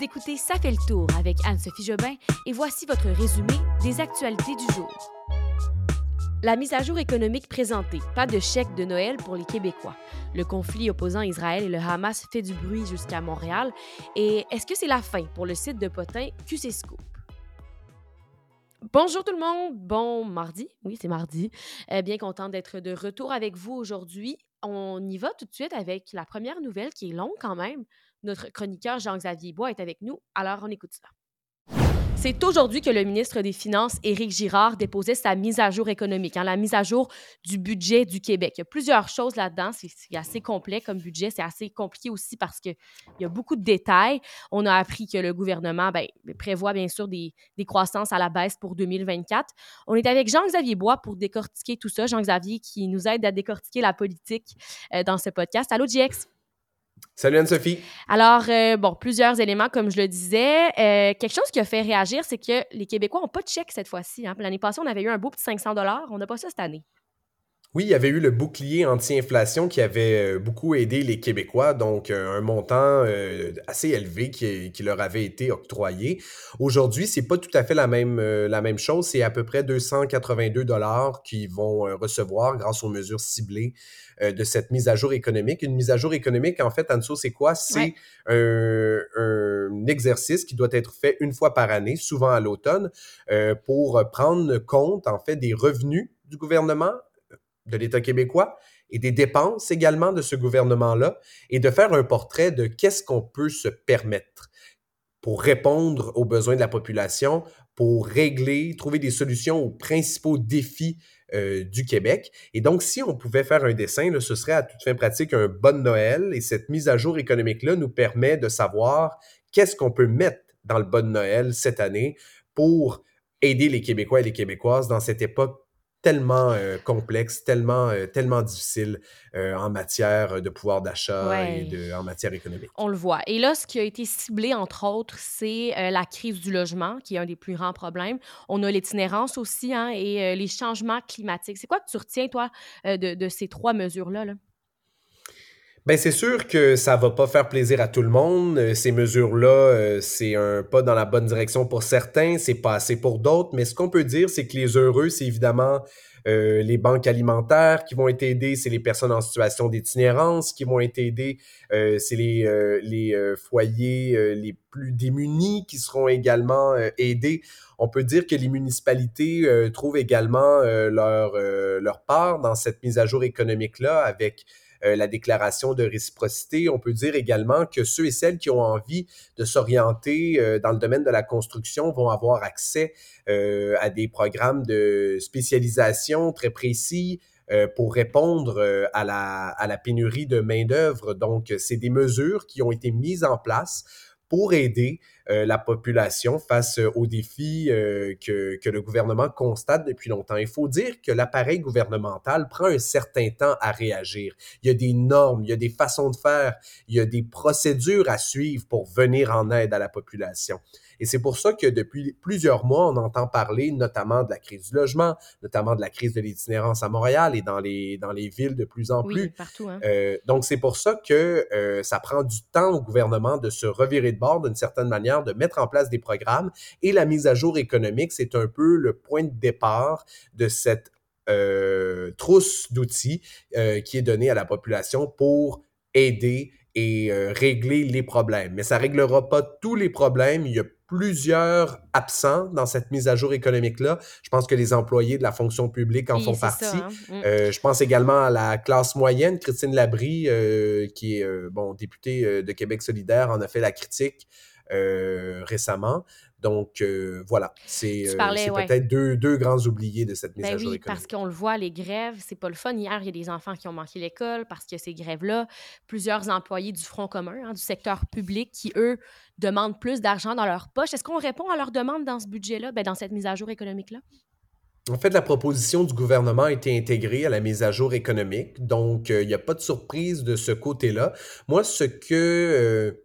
Vous écoutez Ça fait le tour avec Anne-Sophie Jobin et voici votre résumé des actualités du jour. La mise à jour économique présentée. Pas de chèque de Noël pour les Québécois. Le conflit opposant Israël et le Hamas fait du bruit jusqu'à Montréal. Et est-ce que c'est la fin pour le site de Potin QC? Bonjour tout le monde, bon mardi, oui c'est mardi. Euh, bien content d'être de retour avec vous aujourd'hui. On y va tout de suite avec la première nouvelle qui est longue quand même. Notre chroniqueur Jean-Xavier Bois est avec nous, alors on écoute ça. C'est aujourd'hui que le ministre des Finances, Éric Girard, déposait sa mise à jour économique, hein, la mise à jour du budget du Québec. Il y a plusieurs choses là-dedans. C'est assez complet comme budget. C'est assez compliqué aussi parce qu'il y a beaucoup de détails. On a appris que le gouvernement ben, prévoit bien sûr des, croissances à la baisse pour 2024. On est avec Jean-Xavier Bois pour décortiquer tout ça. Jean-Xavier qui nous aide à décortiquer la politique euh, dans ce podcast. Allô, GX? Salut Anne-Sophie. Alors, euh, bon, plusieurs éléments, comme je le disais. Euh, quelque chose qui a fait réagir, c'est que les Québécois n'ont pas de chèque cette fois-ci. Hein. L'année passée, on avait eu un beau petit 500 On n'a pas ça cette année. Oui, il y avait eu le bouclier anti-inflation qui avait euh, beaucoup aidé les Québécois, donc un montant assez élevé qui, qui, leur avait été octroyé. Aujourd'hui, c'est pas tout à fait la même, la même chose. C'est à peu près 282 dollars qu'ils vont recevoir grâce aux mesures ciblées euh, de cette mise à jour économique. Une mise à jour économique, en fait, Anso, c'est quoi? C'est un, exercice qui doit être fait une fois par année, souvent à l'automne, euh, pour prendre compte, en fait, des revenus du gouvernement, de l'État québécois, et des dépenses également de ce gouvernement-là, et de faire un portrait de qu'est-ce qu'on peut se permettre pour répondre aux besoins de la population, pour régler, trouver des solutions aux principaux défis euh, du Québec. Et donc, si on pouvait faire un dessin, ce serait à toute fin pratique un bon Noël. Et cette mise à jour économique-là nous permet de savoir qu'est-ce qu'on peut mettre dans le bon Noël cette année pour aider les Québécois et les Québécoises dans cette époque tellement euh, complexe, tellement, euh, tellement difficile euh, en matière de pouvoir d'achat et de, en matière économique. On le voit. Et là, ce qui a été ciblé, entre autres, c'est la crise du logement, qui est un des plus grands problèmes. On a l'itinérance aussi hein, et les changements climatiques. C'est quoi que tu retiens, toi, de, de, ces trois mesures-là? Là? Ben c'est sûr que ça va pas faire plaisir à tout le monde. Ces mesures-là, c'est un pas dans la bonne direction pour certains, c'est pas assez pour d'autres. Mais ce qu'on peut dire, c'est que les heureux, c'est évidemment euh, les banques alimentaires qui vont être aidées, c'est les personnes en situation d'itinérance qui vont être aidées, euh, c'est les, euh, les foyers les plus démunis qui seront également aidés. On peut dire que les municipalités trouvent également leur, leur part dans cette mise à jour économique-là avec euh, la déclaration de réciprocité. On peut dire également que ceux et celles qui ont envie de s'orienter euh, dans le domaine de la construction vont avoir accès euh, à des programmes de spécialisation très précis, pour répondre à la, à la pénurie de main-d'œuvre. Donc, c'est des mesures qui ont été mises en place pour aider la population face euh, aux défis euh, que, que, le gouvernement constate depuis longtemps. Il faut dire que l'appareil gouvernemental prend un certain temps à réagir. Il y a des normes, il y a des façons de faire, il y a des procédures à suivre pour venir en aide à la population. Et c'est pour ça que depuis plusieurs mois, on entend parler notamment de la crise du logement, notamment de la crise de l'itinérance à Montréal et dans les, dans les villes de plus en plus. Oui, partout. Hein? Euh, donc, c'est pour ça que euh, ça prend du temps au gouvernement de se revirer de bord d'une certaine manière, de mettre en place des programmes. Et la mise à jour économique, c'est un peu le point de départ de cette euh, trousse d'outils euh, qui est donnée à la population pour aider et euh, régler les problèmes. Mais ça ne réglera pas tous les problèmes. Il y a plusieurs absents dans cette mise à jour économique-là. Je pense que les employés de la fonction publique en font partie. Hein. Mm. Euh, je pense également à la classe moyenne. Christine Labrie, euh, qui est euh, bon députée de Québec solidaire, en a fait la critique récemment. Donc, euh, voilà, c'est euh, peut-être deux, deux, grands oubliés de cette mise ben à jour oui, Parce qu'on le voit, les grèves, c'est pas le fun. Hier, il y a des enfants qui ont manqué l'école parce que ces grèves-là, plusieurs employés du Front commun, hein, du secteur public, qui, eux, demandent plus d'argent dans leur poche. Est-ce qu'on répond à leurs demandes dans ce budget-là, ben, dans cette mise à jour économique-là? En fait, la proposition du gouvernement a été intégrée à la mise à jour économique, donc euh, il n'y a pas de surprise de ce côté-là. Moi, ce que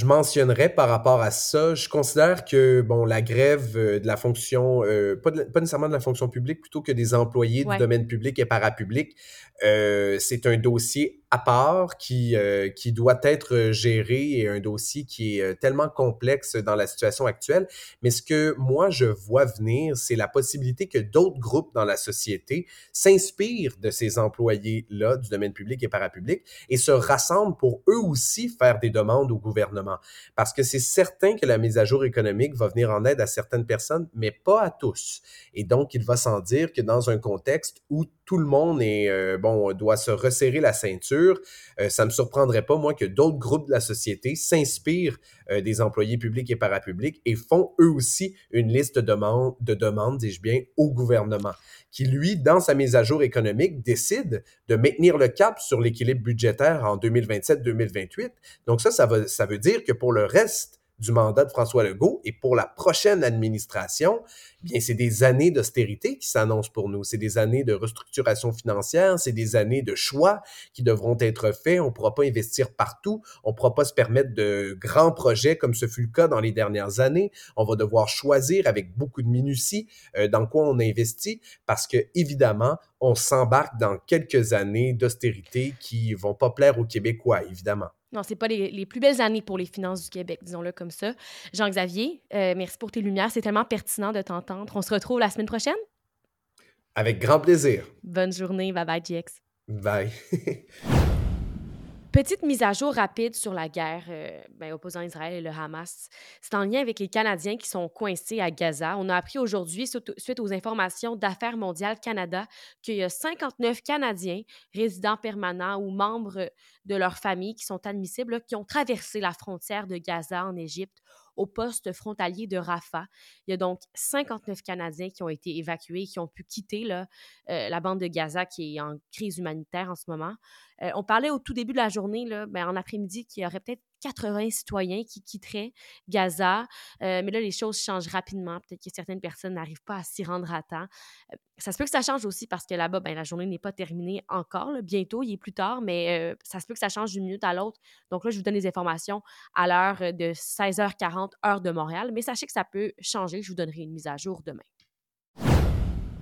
je mentionnerais par rapport à ça, je considère que bon la grève euh, de la fonction, euh, pas, pas, nécessairement de la fonction publique, plutôt que des employés du domaine public et parapublic, euh, c'est un dossier à part qui, euh, qui doit être géré et un dossier qui est euh, tellement complexe dans la situation actuelle. Mais ce que moi, je vois venir, c'est la possibilité que d'autres groupes dans la société s'inspirent de ces employés-là du domaine public et parapublic et se rassemblent pour eux aussi faire des demandes au gouvernement. Parce que c'est certain que la mise à jour économique va venir en aide à certaines personnes, mais pas à tous. Et donc, il va sans dire que dans un contexte où tout le monde est, euh, bon, doit se resserrer la ceinture. Euh, ça me surprendrait pas, moi, que d'autres groupes de la société s'inspirent euh, des employés publics et parapublics et font eux aussi une liste de demandes, de demandes, dis-je bien, au gouvernement, qui, lui, dans sa mise à jour économique, décide de maintenir le cap sur l'équilibre budgétaire en 2027-2028. Donc ça, ça, va, ça veut dire que pour le reste du mandat de François Legault. Et pour la prochaine administration, bien, c'est des années d'austérité qui s'annoncent pour nous. C'est des années de restructuration financière, c'est des années de choix qui devront être faits. On ne pourra pas investir partout. On ne pourra pas se permettre de grands projets comme ce fut le cas dans les dernières années. On va devoir choisir avec beaucoup de minutie euh, dans quoi on investit parce que, évidemment, on s'embarque dans quelques années d'austérité qui vont pas plaire aux Québécois, évidemment. Non, c'est pas les, les, plus belles années pour les finances du Québec, disons-le comme ça. Jean-Xavier, euh, merci pour tes lumières. C'est tellement pertinent de t'entendre. On se retrouve la semaine prochaine? Avec grand plaisir. Bonne journée. Bye bye, GX. Bye. Petite mise à jour rapide sur la guerre euh, ben, opposant Israël et le Hamas. C'est en lien avec les Canadiens qui sont coincés à Gaza. On a appris aujourd'hui, suite aux informations d'Affaires mondiales Canada, qu'il y a 59 Canadiens, résidents permanents ou membres de leur famille qui sont admissibles, qui ont traversé la frontière de Gaza en Égypte au poste frontalier de Rafah. Il y a donc 59 Canadiens qui ont été évacués, qui ont pu quitter euh, la bande de Gaza qui est en crise humanitaire en ce moment. Euh, on parlait au tout début de la journée, là, ben, en après-midi, qu'il y aurait peut-être 80 citoyens qui quitteraient Gaza. Euh, mais là, les choses changent rapidement. Peut-être que certaines personnes n'arrivent pas à s'y rendre à temps. Euh, ça se peut que ça change aussi parce que là-bas, ben, la journée n'est pas terminée encore. Bientôt, il est plus tard, mais ça se peut que ça change d'une minute à l'autre. Donc là, je vous donne des informations à l'heure de 16h40, heure de Montréal. Mais sachez que ça peut changer. Je vous donnerai une mise à jour demain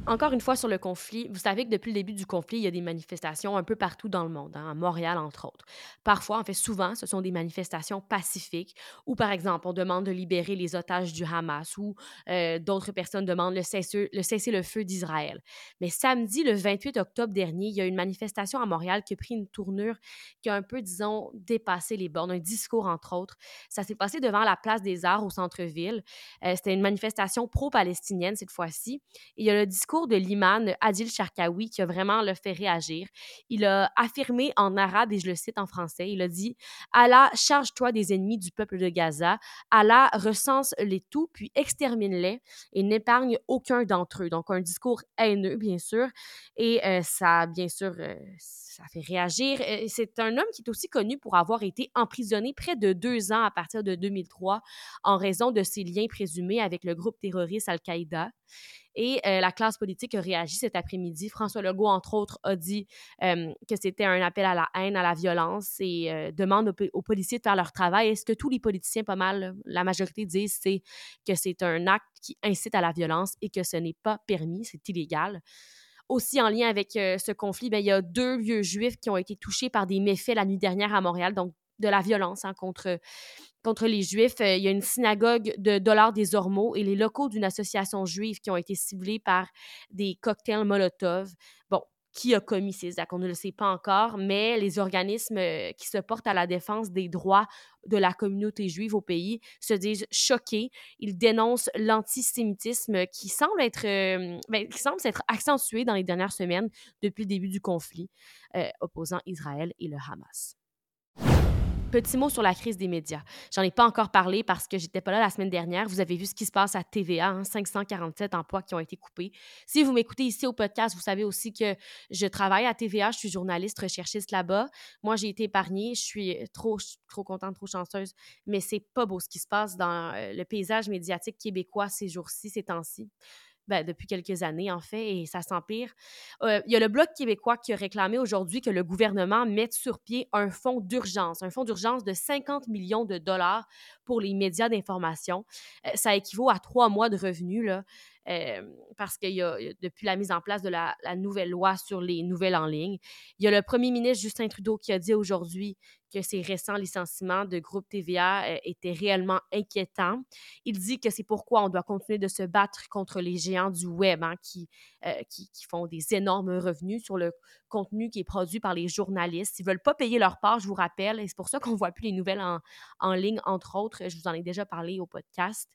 encore une fois sur le conflit, vous savez que depuis le début du conflit, il y a des manifestations un peu partout dans le monde, hein, à Montréal entre autres. Parfois, en fait souvent, ce sont des manifestations pacifiques où, par exemple, on demande de libérer les otages du Hamas ou euh, d'autres personnes demandent le cessez-le-feu d'Israël. Mais samedi, le 28 octobre dernier, il y a une manifestation à Montréal qui a pris une tournure qui a un peu, disons, dépassé les bornes, un discours entre autres. Ça s'est passé devant la place des Arts au centre-ville. Euh, c'était une manifestation pro-palestinienne cette fois-ci. Il y a le discours de l'imam Adil Sharkawi qui a vraiment le fait réagir. Il a affirmé en arabe, et je le cite en français, il a dit « Allah, charge-toi des ennemis du peuple de Gaza. Allah recense les tout, puis extermine-les et n'épargne aucun d'entre eux. » Donc, un discours haineux, bien sûr. Et euh, ça, bien sûr... Euh, ça fait réagir. C'est un homme qui est aussi connu pour avoir été emprisonné près de deux ans à partir de 2003 en raison de ses liens présumés avec le groupe terroriste Al-Qaïda. Et euh, la classe politique a réagi cet après-midi. François Legault, entre autres, a dit euh, que c'était un appel à la haine, à la violence et euh, demande aux, policiers de faire leur travail. Est-ce que tous les politiciens, pas mal, la majorité disent c'est que c'est un acte qui incite à la violence et que ce n'est pas permis, c'est illégal? Aussi en lien avec ce conflit, ben, il y a deux vieux juifs qui ont été touchés par des méfaits la nuit dernière à Montréal, donc de la violence hein, contre, contre les Juifs. Euh, il y a une synagogue de Dollars des Ormeaux et les locaux d'une association juive qui ont été ciblés par des cocktails Molotov. Bon, qui a commis ces actes. On ne le sait pas encore, mais les organismes euh, qui se portent à la défense des droits de la communauté juive au pays se disent choqués. Ils dénoncent l'antisémitisme qui semble être, euh, ben, qui semble s'être accentué dans les dernières semaines depuis le début du conflit opposant Israël et le Hamas. Petit mot sur la crise des médias. J'en ai pas encore parlé parce que j'étais pas là la semaine dernière. Vous avez vu ce qui se passe à TVA, 547 hein, emplois qui ont été coupés. Si vous m'écoutez ici au podcast, vous savez aussi que je travaille à TVA, je suis journaliste recherchiste là-bas. Moi, j'ai été épargnée, je suis trop trop contente, trop chanceuse, mais c'est pas beau ce qui se passe dans euh, le paysage médiatique québécois ces jours-ci, ces temps-ci. Ben, depuis quelques années, en fait, et ça s'empire. Euh, il y a le Bloc québécois qui a réclamé aujourd'hui que le gouvernement mette sur pied un fonds d'urgence, un fonds d'urgence de 50 millions de dollars pour les médias d'information. Euh, ça équivaut à trois mois de revenus. Là. parce qu'il y a, depuis la mise en place de la, la, nouvelle loi sur les nouvelles en ligne, il y a le premier ministre Justin Trudeau qui a dit aujourd'hui que ces récents licenciements de groupe TVA euh, étaient réellement inquiétants. Il dit que c'est pourquoi on doit continuer de se battre contre les géants du web hein, qui, euh, qui, qui, font des énormes revenus sur le contenu qui est produit par les journalistes. Ils ne veulent pas payer leur part, je vous rappelle, et c'est pour ça qu'on ne voit plus les nouvelles en, en, ligne, entre autres. Je vous en ai déjà parlé au podcast.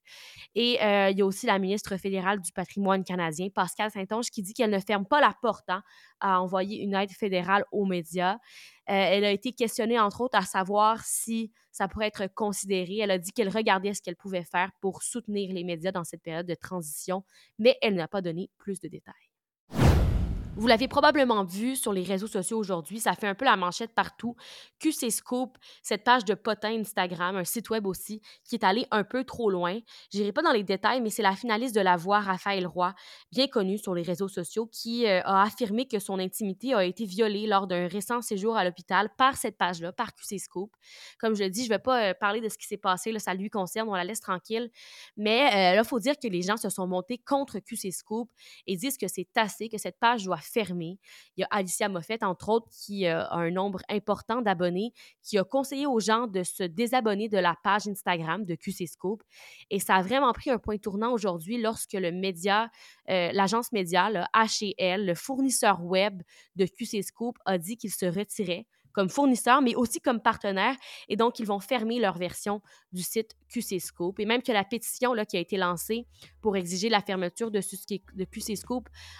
Et euh, il y a aussi la ministre fédérale du patrimoine canadien, Pascal Saint-Onge, qui dit qu'elle ne ferme pas la porte hein, à envoyer une aide fédérale aux médias. Euh, elle a été questionnée, entre autres, à savoir si ça pourrait être considéré. Elle a dit qu'elle regardait ce qu'elle pouvait faire pour soutenir les médias dans cette période de transition, mais elle n'a pas donné plus de détails. Vous l'avez probablement vu sur les réseaux sociaux aujourd'hui, ça fait un peu la manchette partout. QC Scoop, cette page de potin Instagram, un site web aussi, qui est allé un peu trop loin. J'irai pas dans les détails, mais c'est la finaliste de la voix, Raphaël Roy, bien connue sur les réseaux sociaux, qui euh, a affirmé que son intimité a été violée lors d'un récent séjour à l'hôpital par cette page-là, par QC Scoop. Comme je le dis, je vais pas euh, parler de ce qui s'est passé, ça lui concerne, on la laisse tranquille. Mais euh, là, il faut dire que les gens se sont montés contre QC Scoop et disent que c'est assez, que cette page doit fermé. Il y a Alicia Moffett, entre autres, qui euh, a un nombre important d'abonnés, qui a conseillé aux gens de se désabonner de la page Instagram de QC Scoop. Et ça a vraiment pris un point tournant aujourd'hui lorsque euh, l'agence média, le HL, le fournisseur web de QC Scoop, a dit qu'il se retirait comme fournisseur, mais aussi comme partenaire. Et donc, ils vont fermer leur version du site QC. Et même que la pétition là, qui a été lancée pour exiger la fermeture de, de QC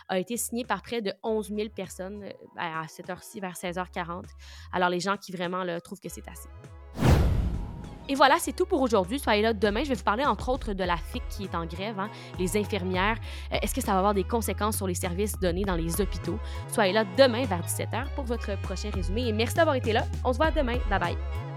a été signée par près de 11 000 personnes euh, à cette heure-ci, vers 16h40. Alors, les gens qui vraiment trouvent que c'est assez. Et voilà, c'est tout pour aujourd'hui. Soyez là demain. Je vais vous parler entre autres de la FIC qui est en grève, hein, les infirmières. Euh, est-ce que ça va avoir des conséquences sur les services donnés dans les hôpitaux? Soyez là demain vers 17h pour votre prochain résumé. Et merci d'avoir été là. On se voit demain. Bye bye.